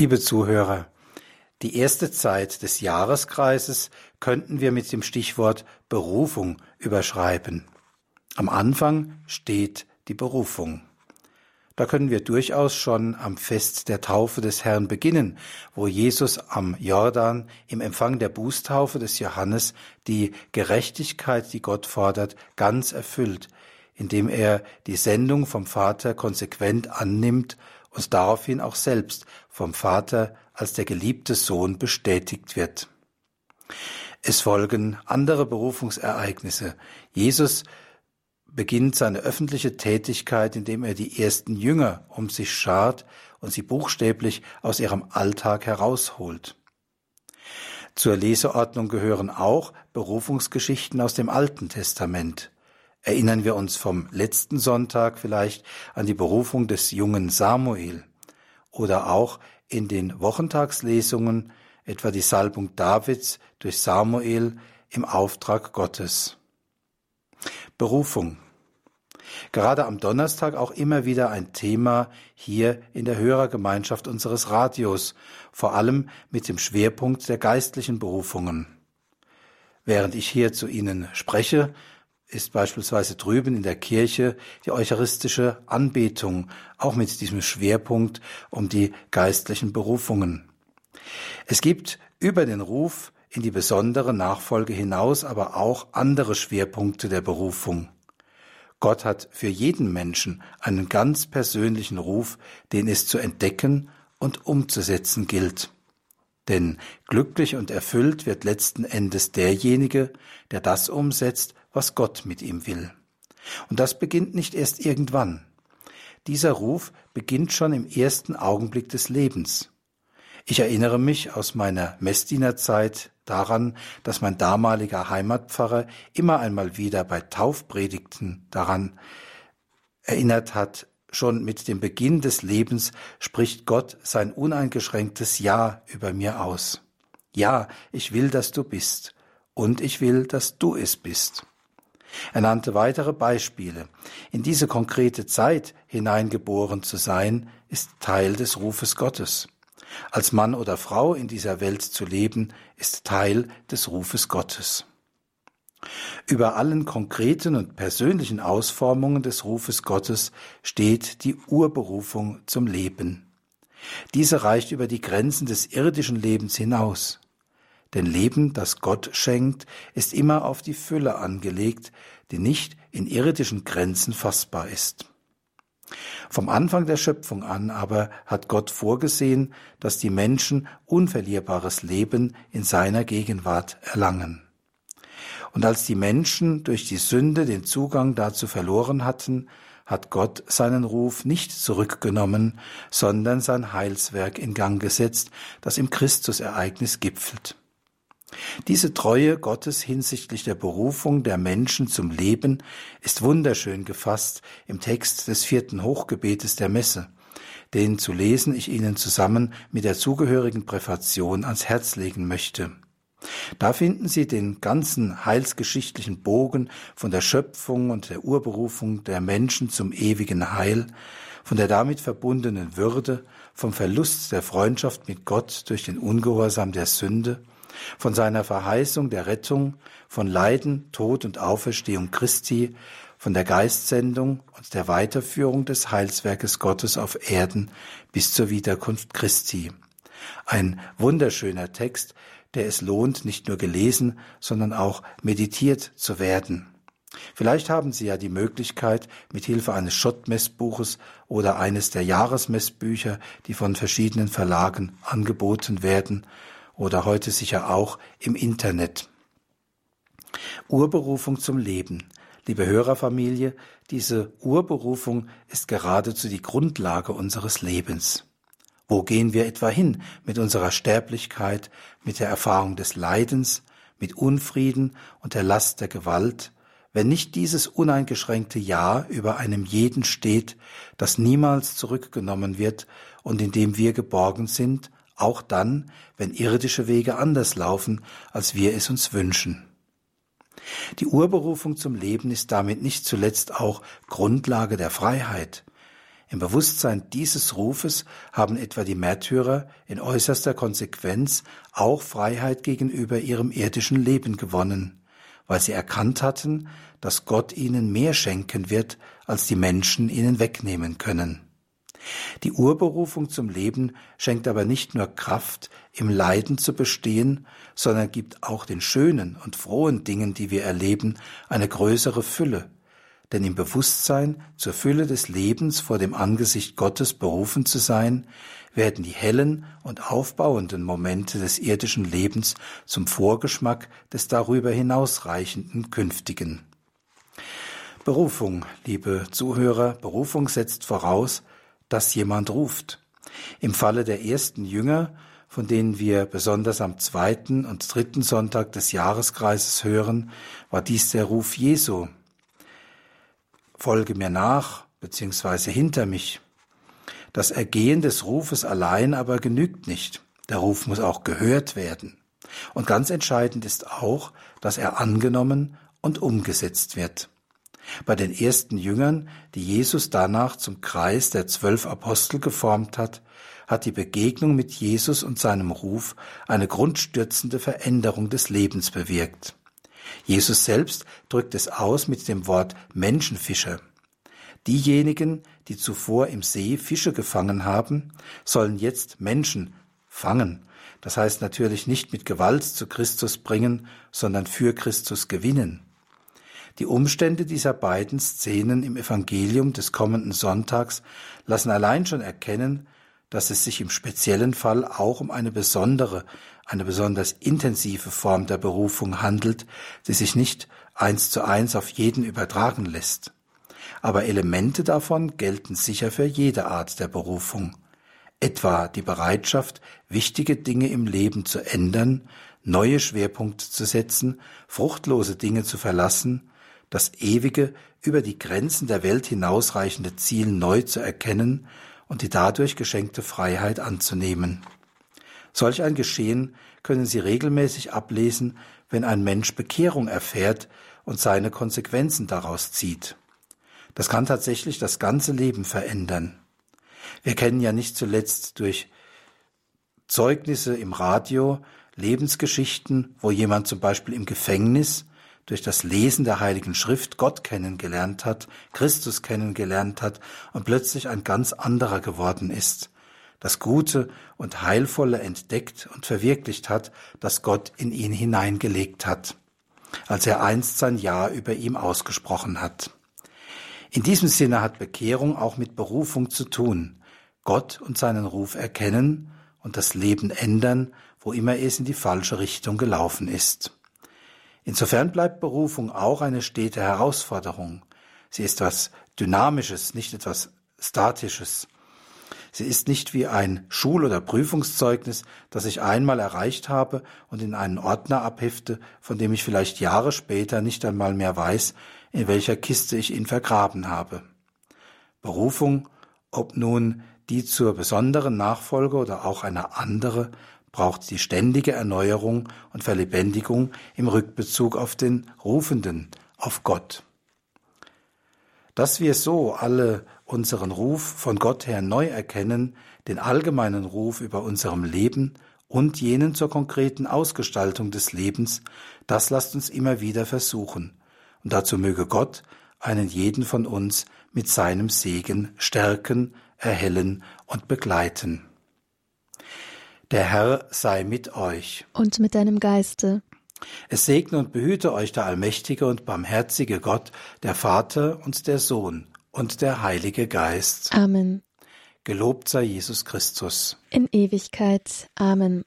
Liebe Zuhörer, die erste Zeit des Jahreskreises könnten wir mit dem Stichwort Berufung überschreiben. Am Anfang steht die Berufung. Da können wir durchaus schon am Fest der Taufe des Herrn beginnen, wo Jesus am Jordan im Empfang der Bußtaufe des Johannes die Gerechtigkeit, die Gott fordert, ganz erfüllt, indem er die Sendung vom Vater konsequent annimmt und daraufhin auch selbst vom Vater als der geliebte Sohn bestätigt wird. Es folgen andere Berufungsereignisse. Jesus beginnt seine öffentliche Tätigkeit, indem er die ersten Jünger um sich schart und sie buchstäblich aus ihrem Alltag herausholt. Zur Leseordnung gehören auch Berufungsgeschichten aus dem Alten Testament. Erinnern wir uns vom letzten Sonntag vielleicht an die Berufung des jungen Samuel oder auch in den Wochentagslesungen etwa die Salbung Davids durch Samuel im Auftrag Gottes. Berufung. Gerade am Donnerstag auch immer wieder ein Thema hier in der Hörergemeinschaft unseres Radios, vor allem mit dem Schwerpunkt der geistlichen Berufungen. Während ich hier zu Ihnen spreche, ist beispielsweise drüben in der Kirche die eucharistische Anbetung, auch mit diesem Schwerpunkt um die geistlichen Berufungen. Es gibt über den Ruf in die besondere Nachfolge hinaus aber auch andere Schwerpunkte der Berufung. Gott hat für jeden Menschen einen ganz persönlichen Ruf, den es zu entdecken und umzusetzen gilt. Denn glücklich und erfüllt wird letzten Endes derjenige, der das umsetzt, was Gott mit ihm will. Und das beginnt nicht erst irgendwann. Dieser Ruf beginnt schon im ersten Augenblick des Lebens. Ich erinnere mich aus meiner Messdienerzeit daran, dass mein damaliger Heimatpfarrer immer einmal wieder bei Taufpredigten daran erinnert hat, schon mit dem Beginn des Lebens spricht Gott sein uneingeschränktes Ja über mir aus. Ja, ich will, dass du bist, und ich will, dass du es bist. Er nannte weitere Beispiele. In diese konkrete Zeit hineingeboren zu sein, ist Teil des Rufes Gottes. Als Mann oder Frau in dieser Welt zu leben, ist Teil des Rufes Gottes. Über allen konkreten und persönlichen Ausformungen des Rufes Gottes steht die Urberufung zum Leben. Diese reicht über die Grenzen des irdischen Lebens hinaus. Denn Leben, das Gott schenkt, ist immer auf die Fülle angelegt, die nicht in irdischen Grenzen fassbar ist. Vom Anfang der Schöpfung an aber hat Gott vorgesehen, dass die Menschen unverlierbares Leben in seiner Gegenwart erlangen. Und als die Menschen durch die Sünde den Zugang dazu verloren hatten, hat Gott seinen Ruf nicht zurückgenommen, sondern sein Heilswerk in Gang gesetzt, das im Christusereignis gipfelt. Diese Treue Gottes hinsichtlich der Berufung der Menschen zum Leben ist wunderschön gefasst im Text des vierten Hochgebetes der Messe, den zu lesen ich Ihnen zusammen mit der zugehörigen Präfation ans Herz legen möchte. Da finden Sie den ganzen heilsgeschichtlichen Bogen von der Schöpfung und der Urberufung der Menschen zum ewigen Heil, von der damit verbundenen Würde, vom Verlust der Freundschaft mit Gott durch den Ungehorsam der Sünde, von seiner Verheißung der Rettung, von Leiden, Tod und Auferstehung Christi, von der Geistsendung und der Weiterführung des Heilswerkes Gottes auf Erden bis zur Wiederkunft Christi. Ein wunderschöner Text, der es lohnt, nicht nur gelesen, sondern auch meditiert zu werden. Vielleicht haben Sie ja die Möglichkeit, mit Hilfe eines Schottmessbuches oder eines der Jahresmessbücher, die von verschiedenen Verlagen angeboten werden, oder heute sicher auch im Internet. Urberufung zum Leben. Liebe Hörerfamilie, diese Urberufung ist geradezu die Grundlage unseres Lebens. Wo gehen wir etwa hin mit unserer Sterblichkeit, mit der Erfahrung des Leidens, mit Unfrieden und der Last der Gewalt, wenn nicht dieses uneingeschränkte Ja über einem jeden steht, das niemals zurückgenommen wird und in dem wir geborgen sind auch dann, wenn irdische Wege anders laufen, als wir es uns wünschen. Die Urberufung zum Leben ist damit nicht zuletzt auch Grundlage der Freiheit. Im Bewusstsein dieses Rufes haben etwa die Märtyrer in äußerster Konsequenz auch Freiheit gegenüber ihrem irdischen Leben gewonnen, weil sie erkannt hatten, dass Gott ihnen mehr schenken wird, als die Menschen ihnen wegnehmen können. Die Urberufung zum Leben schenkt aber nicht nur Kraft, im Leiden zu bestehen, sondern gibt auch den schönen und frohen Dingen, die wir erleben, eine größere Fülle, denn im Bewusstsein, zur Fülle des Lebens vor dem Angesicht Gottes berufen zu sein, werden die hellen und aufbauenden Momente des irdischen Lebens zum Vorgeschmack des darüber hinausreichenden Künftigen. Berufung, liebe Zuhörer, Berufung setzt voraus, dass jemand ruft. Im Falle der ersten Jünger, von denen wir besonders am zweiten und dritten Sonntag des Jahreskreises hören, war dies der Ruf Jesu, folge mir nach beziehungsweise hinter mich. Das Ergehen des Rufes allein aber genügt nicht. Der Ruf muss auch gehört werden. Und ganz entscheidend ist auch, dass er angenommen und umgesetzt wird. Bei den ersten Jüngern, die Jesus danach zum Kreis der zwölf Apostel geformt hat, hat die Begegnung mit Jesus und seinem Ruf eine grundstürzende Veränderung des Lebens bewirkt. Jesus selbst drückt es aus mit dem Wort Menschenfischer. Diejenigen, die zuvor im See Fische gefangen haben, sollen jetzt Menschen fangen. Das heißt natürlich nicht mit Gewalt zu Christus bringen, sondern für Christus gewinnen. Die Umstände dieser beiden Szenen im Evangelium des kommenden Sonntags lassen allein schon erkennen, dass es sich im speziellen Fall auch um eine besondere, eine besonders intensive Form der Berufung handelt, die sich nicht eins zu eins auf jeden übertragen lässt. Aber Elemente davon gelten sicher für jede Art der Berufung. Etwa die Bereitschaft, wichtige Dinge im Leben zu ändern, neue Schwerpunkte zu setzen, fruchtlose Dinge zu verlassen, das ewige, über die Grenzen der Welt hinausreichende Ziel neu zu erkennen und die dadurch geschenkte Freiheit anzunehmen. Solch ein Geschehen können Sie regelmäßig ablesen, wenn ein Mensch Bekehrung erfährt und seine Konsequenzen daraus zieht. Das kann tatsächlich das ganze Leben verändern. Wir kennen ja nicht zuletzt durch Zeugnisse im Radio Lebensgeschichten, wo jemand zum Beispiel im Gefängnis durch das Lesen der Heiligen Schrift Gott kennengelernt hat, Christus kennengelernt hat und plötzlich ein ganz anderer geworden ist, das Gute und Heilvolle entdeckt und verwirklicht hat, das Gott in ihn hineingelegt hat, als er einst sein Ja über ihm ausgesprochen hat. In diesem Sinne hat Bekehrung auch mit Berufung zu tun, Gott und seinen Ruf erkennen und das Leben ändern, wo immer es in die falsche Richtung gelaufen ist. Insofern bleibt Berufung auch eine stete Herausforderung. Sie ist etwas Dynamisches, nicht etwas Statisches. Sie ist nicht wie ein Schul- oder Prüfungszeugnis, das ich einmal erreicht habe und in einen Ordner abhefte, von dem ich vielleicht Jahre später nicht einmal mehr weiß, in welcher Kiste ich ihn vergraben habe. Berufung, ob nun die zur besonderen Nachfolge oder auch eine andere, braucht die ständige Erneuerung und Verlebendigung im Rückbezug auf den Rufenden, auf Gott. Dass wir so alle unseren Ruf von Gott her neu erkennen, den allgemeinen Ruf über unserem Leben und jenen zur konkreten Ausgestaltung des Lebens, das lasst uns immer wieder versuchen. Und dazu möge Gott einen jeden von uns mit seinem Segen stärken, erhellen und begleiten. Der Herr sei mit euch. Und mit deinem Geiste. Es segne und behüte euch der allmächtige und barmherzige Gott, der Vater und der Sohn und der Heilige Geist. Amen. Gelobt sei Jesus Christus. In Ewigkeit. Amen.